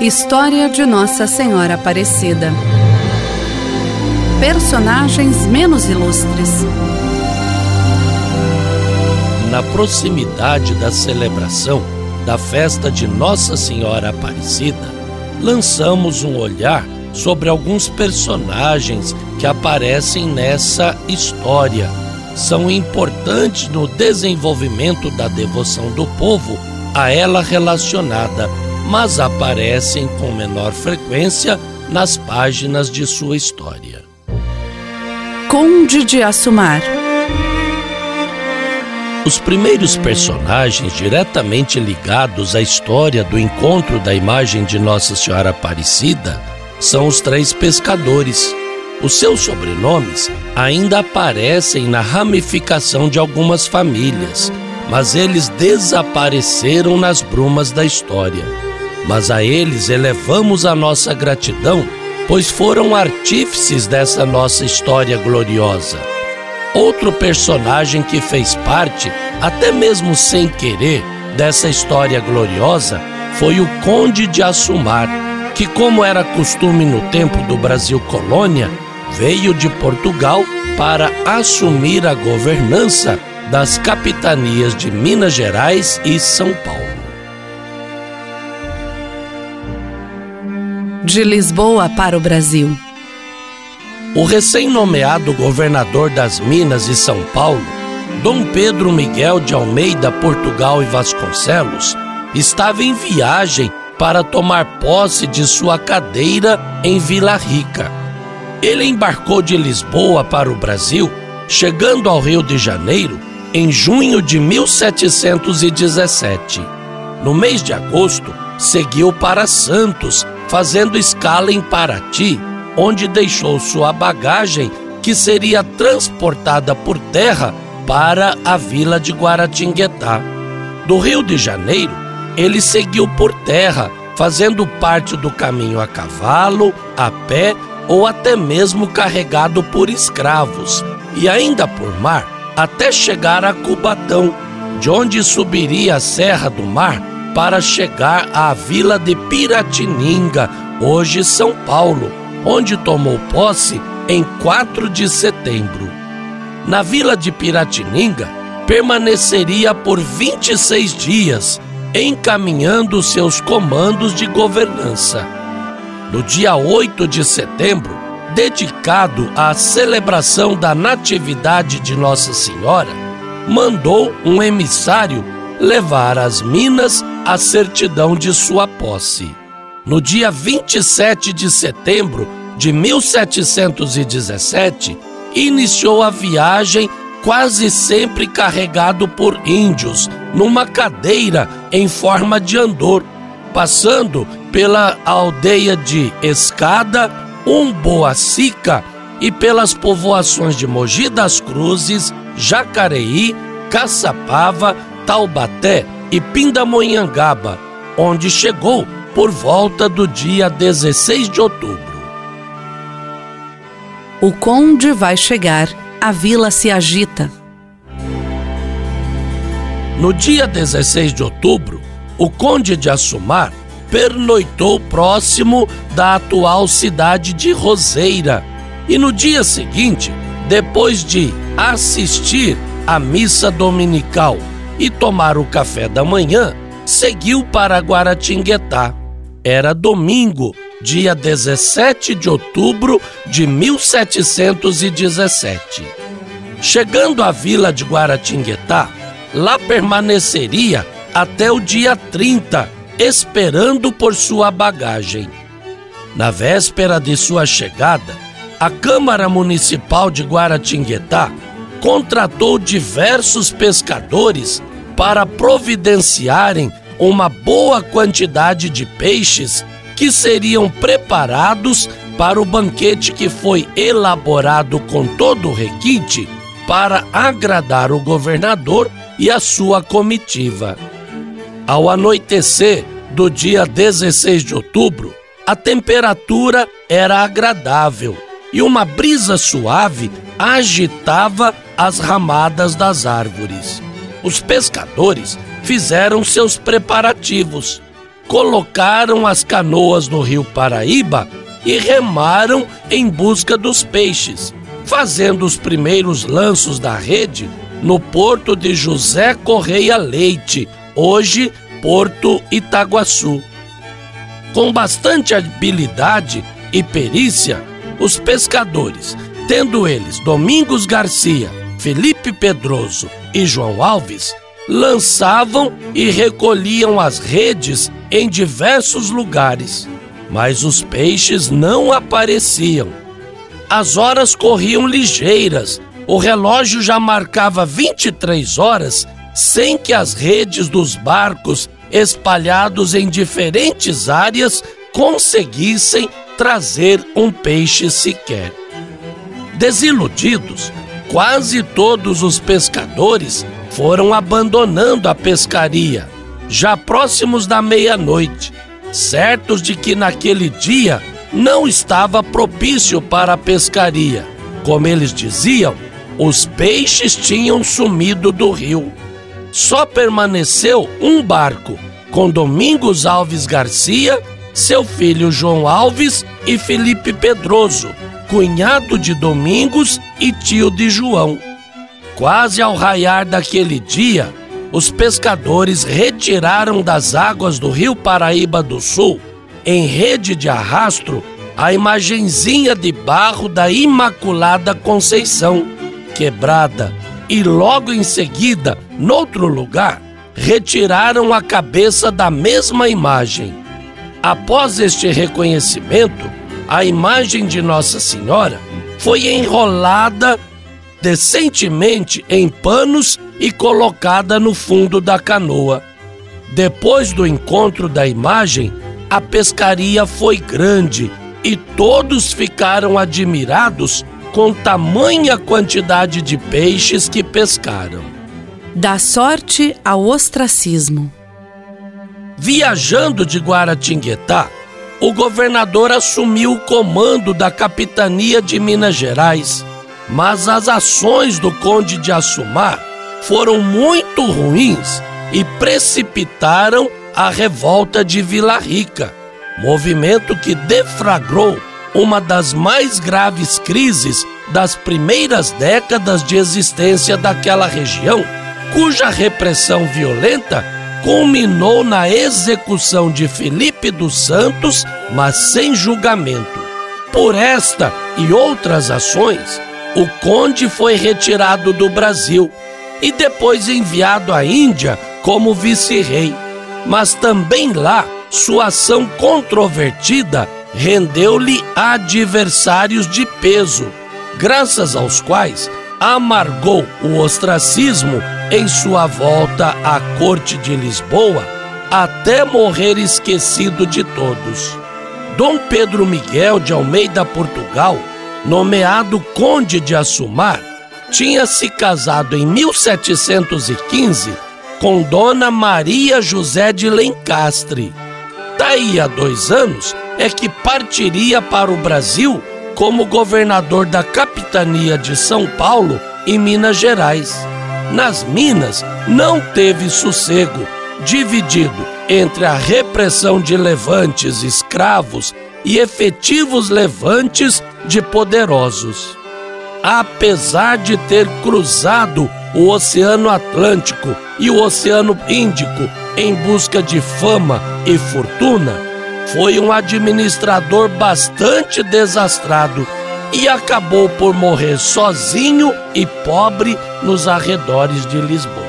História de Nossa Senhora Aparecida. Personagens menos ilustres. Na proximidade da celebração da festa de Nossa Senhora Aparecida, lançamos um olhar sobre alguns personagens que aparecem nessa história. São importantes no desenvolvimento da devoção do povo a ela relacionada, mas aparecem com menor frequência nas páginas de sua história. Conde de Assumar os primeiros personagens diretamente ligados à história do encontro da imagem de Nossa Senhora Aparecida são os três pescadores. Os seus sobrenomes ainda aparecem na ramificação de algumas famílias, mas eles desapareceram nas brumas da história. Mas a eles elevamos a nossa gratidão, pois foram artífices dessa nossa história gloriosa. Outro personagem que fez parte, até mesmo sem querer, dessa história gloriosa foi o Conde de Assumar, que, como era costume no tempo do Brasil colônia, veio de Portugal para assumir a governança das capitanias de Minas Gerais e São Paulo. De Lisboa para o Brasil. O recém-nomeado governador das Minas e São Paulo, Dom Pedro Miguel de Almeida, Portugal e Vasconcelos, estava em viagem para tomar posse de sua cadeira em Vila Rica. Ele embarcou de Lisboa para o Brasil, chegando ao Rio de Janeiro em junho de 1717. No mês de agosto, seguiu para Santos, fazendo escala em Paraty onde deixou sua bagagem que seria transportada por terra para a vila de Guaratinguetá. Do Rio de Janeiro, ele seguiu por terra, fazendo parte do caminho a cavalo, a pé ou até mesmo carregado por escravos, e ainda por mar, até chegar a Cubatão, de onde subiria a Serra do Mar para chegar à vila de Piratininga, hoje São Paulo, onde tomou posse em 4 de setembro. Na vila de Piratininga, permaneceria por 26 dias, encaminhando seus comandos de governança. No dia 8 de setembro, dedicado à celebração da Natividade de Nossa Senhora, mandou um emissário levar às Minas a certidão de sua posse. No dia 27 de setembro de 1717, iniciou a viagem quase sempre carregado por índios, numa cadeira em forma de andor, passando pela aldeia de Escada, Umboacica e pelas povoações de Mogi das Cruzes, Jacareí, Caçapava, Taubaté e Pindamonhangaba, onde chegou por volta do dia 16 de outubro. O conde vai chegar, a vila se agita. No dia 16 de outubro, o conde de Assumar pernoitou próximo da atual cidade de Roseira e no dia seguinte, depois de assistir à missa dominical e tomar o café da manhã, seguiu para Guaratinguetá era domingo, dia 17 de outubro de 1717. Chegando à vila de Guaratinguetá, lá permaneceria até o dia 30, esperando por sua bagagem. Na véspera de sua chegada, a Câmara Municipal de Guaratinguetá contratou diversos pescadores para providenciarem uma boa quantidade de peixes que seriam preparados para o banquete que foi elaborado com todo o requinte para agradar o governador e a sua comitiva. Ao anoitecer do dia 16 de outubro, a temperatura era agradável e uma brisa suave agitava as ramadas das árvores. Os pescadores fizeram seus preparativos. colocaram as canoas no rio Paraíba e remaram em busca dos peixes, fazendo os primeiros lanços da rede no porto de José Correia Leite, hoje Porto Itaguaçu. Com bastante habilidade e perícia, os pescadores, tendo eles Domingos Garcia, Felipe Pedroso e João Alves, lançavam e recolhiam as redes em diversos lugares, mas os peixes não apareciam. As horas corriam ligeiras, o relógio já marcava 23 horas sem que as redes dos barcos espalhados em diferentes áreas conseguissem trazer um peixe sequer. Desiludidos, quase todos os pescadores foram abandonando a pescaria, já próximos da meia-noite, certos de que naquele dia não estava propício para a pescaria. Como eles diziam, os peixes tinham sumido do rio. Só permaneceu um barco, com Domingos Alves Garcia, seu filho João Alves e Felipe Pedroso, cunhado de Domingos e tio de João. Quase ao raiar daquele dia, os pescadores retiraram das águas do rio Paraíba do Sul, em rede de arrastro, a imagenzinha de barro da Imaculada Conceição, quebrada, e logo em seguida, noutro lugar, retiraram a cabeça da mesma imagem. Após este reconhecimento, a imagem de Nossa Senhora foi enrolada decentemente em panos e colocada no fundo da canoa. Depois do encontro da imagem, a pescaria foi grande e todos ficaram admirados com tamanha quantidade de peixes que pescaram. Da sorte ao ostracismo. Viajando de Guaratinguetá, o governador assumiu o comando da capitania de Minas Gerais mas as ações do Conde de Assumar foram muito ruins e precipitaram a revolta de Vila Rica, movimento que deflagrou uma das mais graves crises das primeiras décadas de existência daquela região, cuja repressão violenta culminou na execução de Felipe dos Santos, mas sem julgamento. Por esta e outras ações, o conde foi retirado do Brasil e depois enviado à Índia como vice-rei. Mas também lá, sua ação controvertida rendeu-lhe adversários de peso, graças aos quais amargou o ostracismo em sua volta à corte de Lisboa, até morrer esquecido de todos. Dom Pedro Miguel de Almeida Portugal nomeado Conde de Assumar, tinha se casado em 1715 com Dona Maria José de Lencastre. Daí a dois anos é que partiria para o Brasil como governador da capitania de São Paulo e Minas Gerais. Nas Minas não teve sossego, dividido entre a repressão de levantes escravos e efetivos levantes de poderosos. Apesar de ter cruzado o Oceano Atlântico e o Oceano Índico em busca de fama e fortuna, foi um administrador bastante desastrado e acabou por morrer sozinho e pobre nos arredores de Lisboa.